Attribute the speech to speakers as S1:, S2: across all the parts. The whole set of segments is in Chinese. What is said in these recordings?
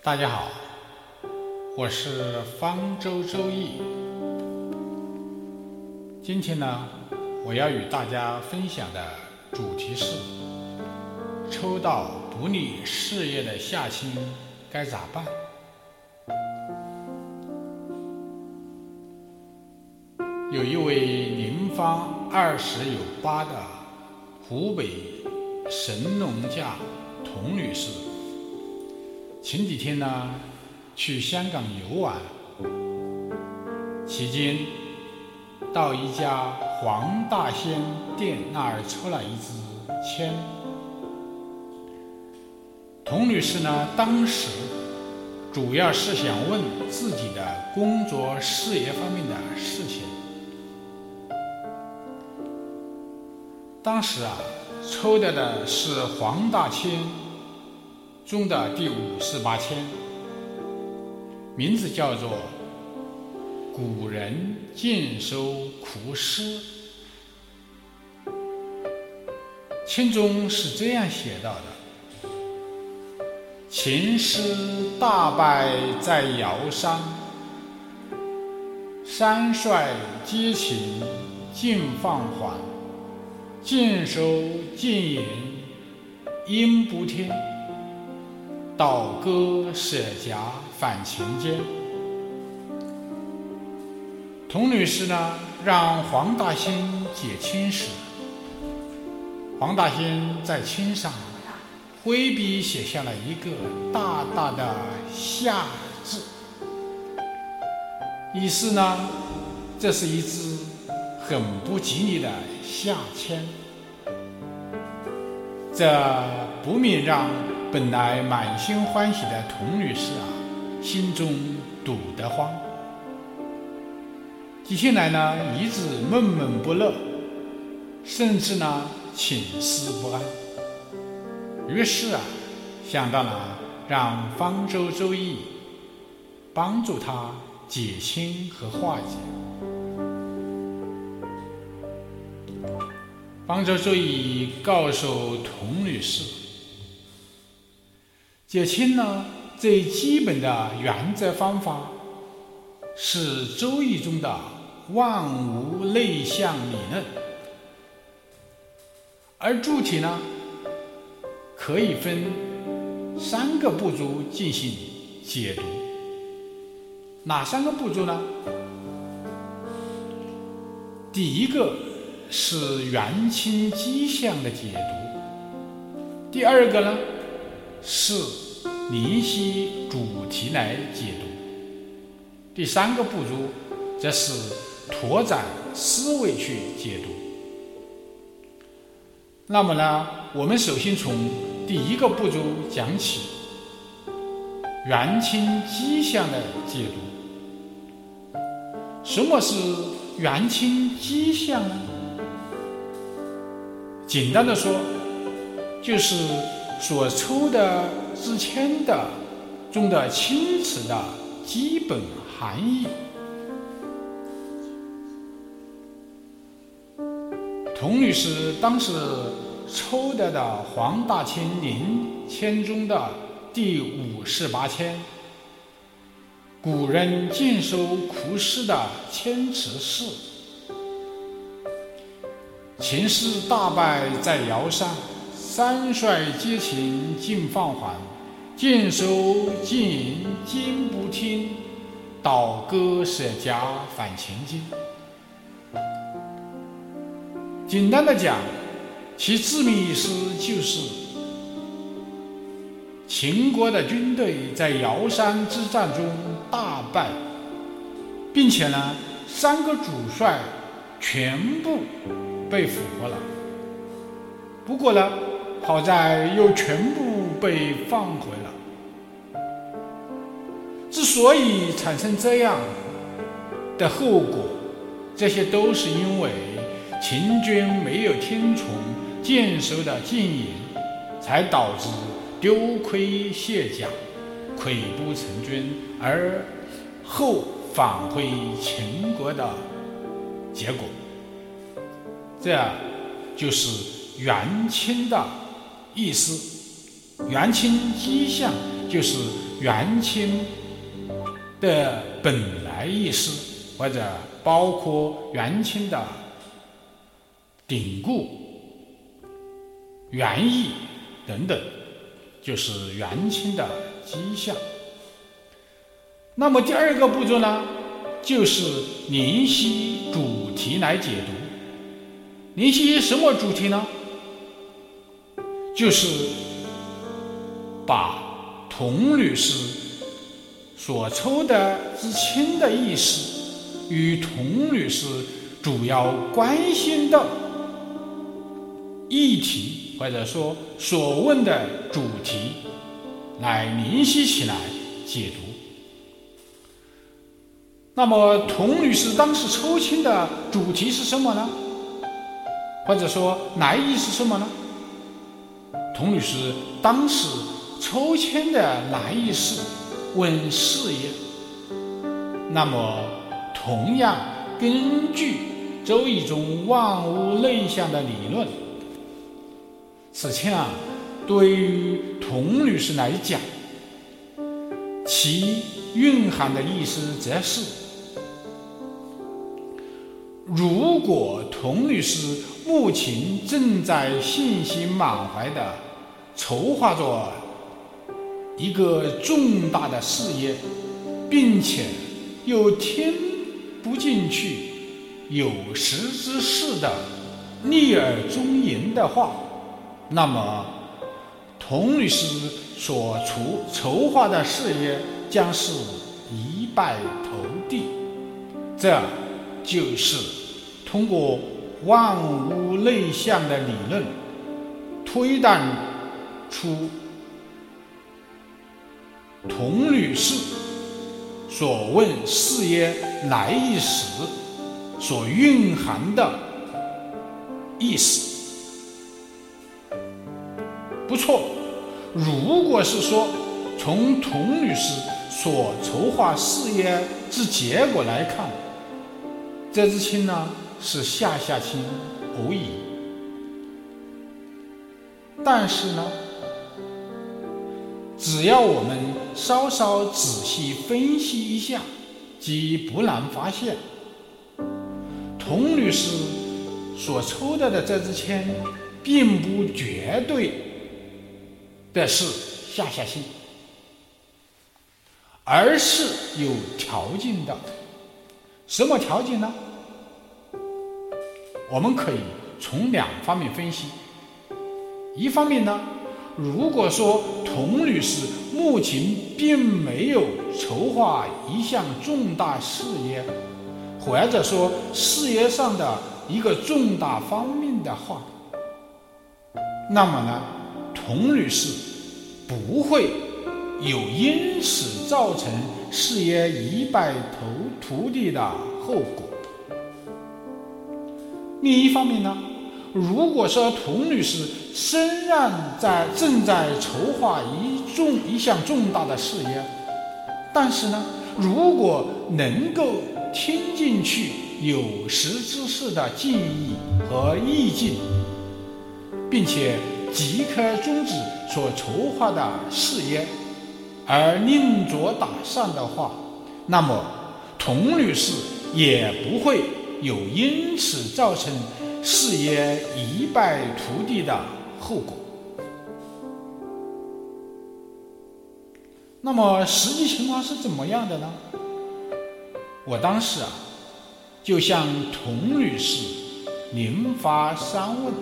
S1: 大家好，我是方舟周易。今天呢，我要与大家分享的主题是：抽到不利事业的下亲该咋办？有一位年方二十有八的湖北神农架童女士，前几天呢去香港游玩，期间到一家黄大仙店那儿抽了一支签。童女士呢当时主要是想问自己的工作事业方面的事情。当时啊，抽到的是黄大签中的第五十八签，名字叫做“古人尽收苦诗”。清中是这样写到的：“秦师大败在尧山，山帅皆擒尽放还。”尽收尽引应不听，倒戈舍甲反秦间。童女士呢，让黄大仙解亲时，黄大仙在签上挥笔写下了一个大大的“下”字，意思呢，这是一支很不吉利的下签。这不免让本来满心欢喜的童女士啊，心中堵得慌。几天来呢，一直闷闷不乐，甚至呢寝思不安。于是啊，想到了让方舟周易帮助他解心和化解。方舟周易告诉童女士，解亲呢最基本的原则方法是周易中的万物内向理论，而主体呢可以分三个步骤进行解读。哪三个步骤呢？第一个。是元清迹象的解读。第二个呢，是联系主题来解读。第三个步骤，则是拓展思维去解读。那么呢，我们首先从第一个步骤讲起，元清迹象的解读。什么是元清迹象呢？简单的说，就是所抽的之签的中的青词的基本含义。童女士当时抽到的黄大千年签中的第五十八签，古人尽收苦诗的千词是。秦师大败在尧山，三帅皆擒尽放还。尽收尽银今不听，倒戈舍甲反秦军。简单的讲，其字面意思就是：秦国的军队在尧山之战中大败，并且呢，三个主帅全部。被俘获了，不过呢，好在又全部被放回了。之所以产生这样的后果，这些都是因为秦军没有听从箭收的建言，才导致丢盔卸甲、溃不成军，而后返回秦国的结果。这就是元清的意思。元清迹象就是元清的本来意思，或者包括元清的典故、原意等等，就是元清的迹象。那么第二个步骤呢，就是联系主题来解读。联系什么主题呢？就是把童女士所抽的知青的意思与童女士主要关心的议题，或者说所问的主题，来联系起来解读。那么，童女士当时抽签的主题是什么呢？或者说来意是什么呢？童女士当时抽签的来意是问事业。那么，同样根据周易中万物内向的理论，此签啊，对于童女士来讲，其蕴含的意思则是：如果童女士目前正在信心满怀的。筹划着一个重大的事业，并且又听不进去有识之士的逆耳忠言的话，那么童女士所筹筹划的事业将是一败涂地。这就是通过万物内向的理论推断。出童女士所问事业来意时所蕴含的意思，不错。如果是说从童女士所筹划事业之结果来看，这支亲呢是下下亲无疑，但是呢。只要我们稍稍仔细分析一下，即不难发现，童女士所抽到的这支签，并不绝对的是下下星，而是有条件的。什么条件呢？我们可以从两方面分析。一方面呢。如果说童女士目前并没有筹划一项重大事业，或者说事业上的一个重大方面的话，那么呢，童女士不会有因此造成事业一败涂涂地的后果。另一方面呢？如果说童女士虽然在正在筹划一重一项重大的事业，但是呢，如果能够听进去有识之士的建议和意见，并且即刻终止所筹划的事业，而另作打算的话，那么童女士也不会有因此造成。事业一败涂地的后果。那么实际情况是怎么样的呢？我当时啊，就向童女士连发三问：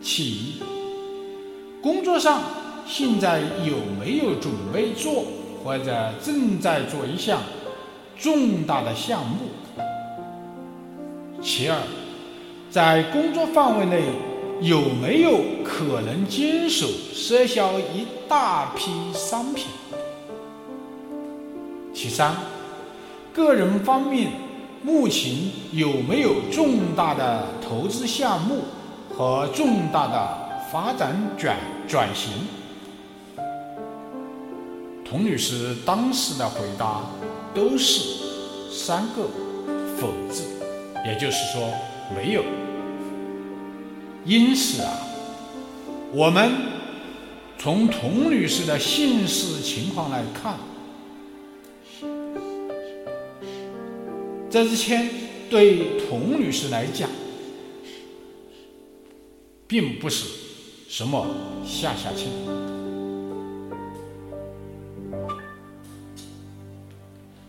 S1: 其一，工作上现在有没有准备做或者正在做一项重大的项目？其二，在工作范围内有没有可能经手赊销一大批商品？其三，个人方面目前有没有重大的投资项目和重大的发展转转型？童女士当时的回答都是三个否字。也就是说，没有。因此啊，我们从童女士的姓氏情况来看，这支签对童女士来讲，并不是什么下下签。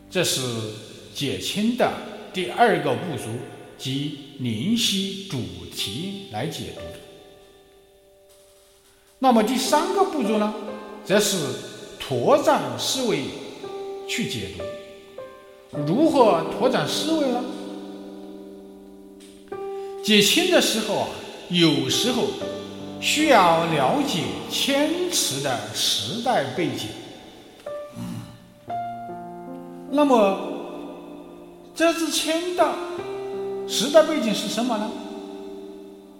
S1: 这是解签的第二个步骤，即联系主题来解读。那么第三个步骤呢，则是拓展思维去解读。如何拓展思维呢？解签的时候啊，有时候需要了解签词的时代背景。那么这支签的时代背景是什么呢？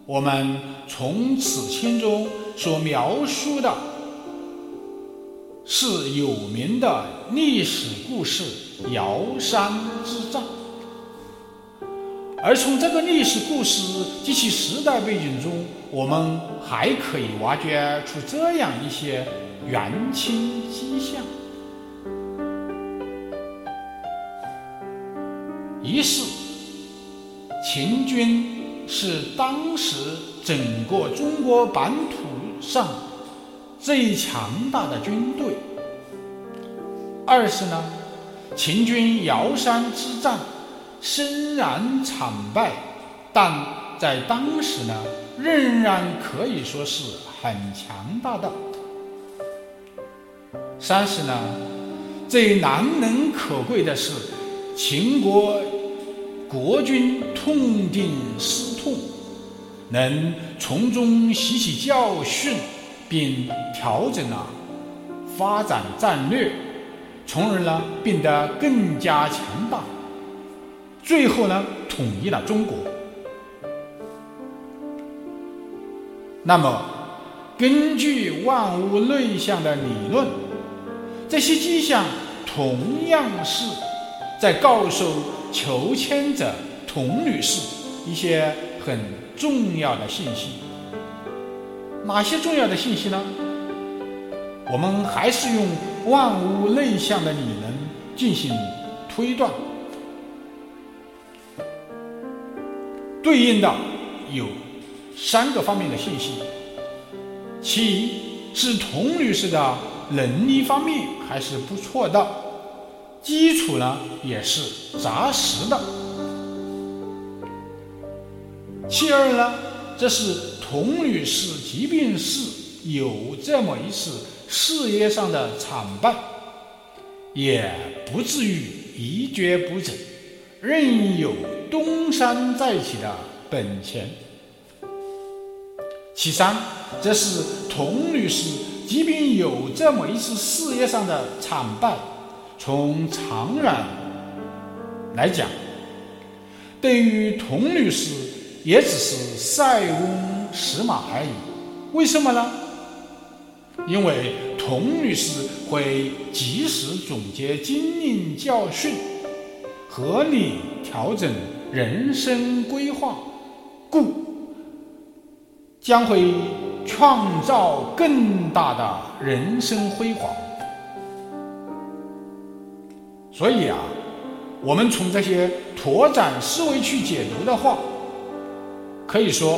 S1: 我们从此签中所描述的是有名的历史故事尧山之战，而从这个历史故事及其时代背景中，我们还可以挖掘出这样一些元清迹象：一是秦军。是当时整个中国版图上最强大的军队。二是呢，秦军尧山之战虽然惨败，但在当时呢，仍然可以说是很强大的。三是呢，最难能可贵的是秦国。国军痛定思痛，能从中吸取教训，并调整了发展战略，从而呢变得更加强大，最后呢统一了中国。那么，根据万物内向的理论，这些迹象同样是在告诉。求签者童女士一些很重要的信息，哪些重要的信息呢？我们还是用万物内向的理论进行推断，对应的有三个方面的信息：其一是童女士的能力方面还是不错的。基础呢也是扎实的。其二呢，这是童女士即便是有这么一次事业上的惨败，也不至于一蹶不振，仍有东山再起的本钱。其三，这是童女士即便有这么一次事业上的惨败。从长远来讲，对于童女士也只是塞翁失马而已。为什么呢？因为童女士会及时总结经验教训，合理调整人生规划，故将会创造更大的人生辉煌。所以啊，我们从这些拓展思维去解读的话，可以说，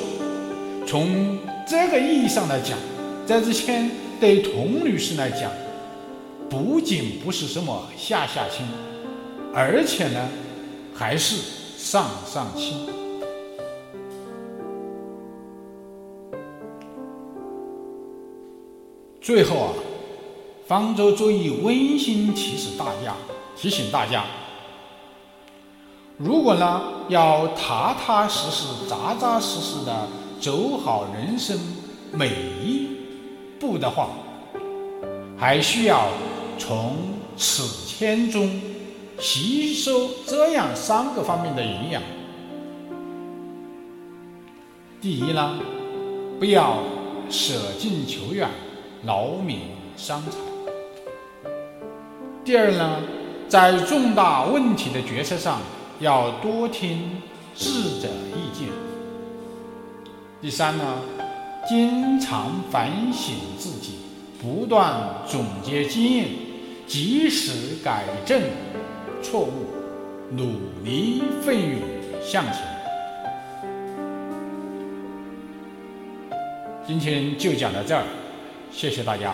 S1: 从这个意义上来讲，这支签对童女士来讲，不仅不是什么下下签，而且呢，还是上上签。最后啊，方舟注意温馨提示大家。提醒大家，如果呢要踏踏实实、扎扎实实的走好人生每一步的话，还需要从此签中吸收这样三个方面的营养。第一呢，不要舍近求远、劳民伤财；第二呢。在重大问题的决策上，要多听智者意见。第三呢，经常反省自己，不断总结经验，及时改正错误，努力奋勇向前。今天就讲到这儿，谢谢大家。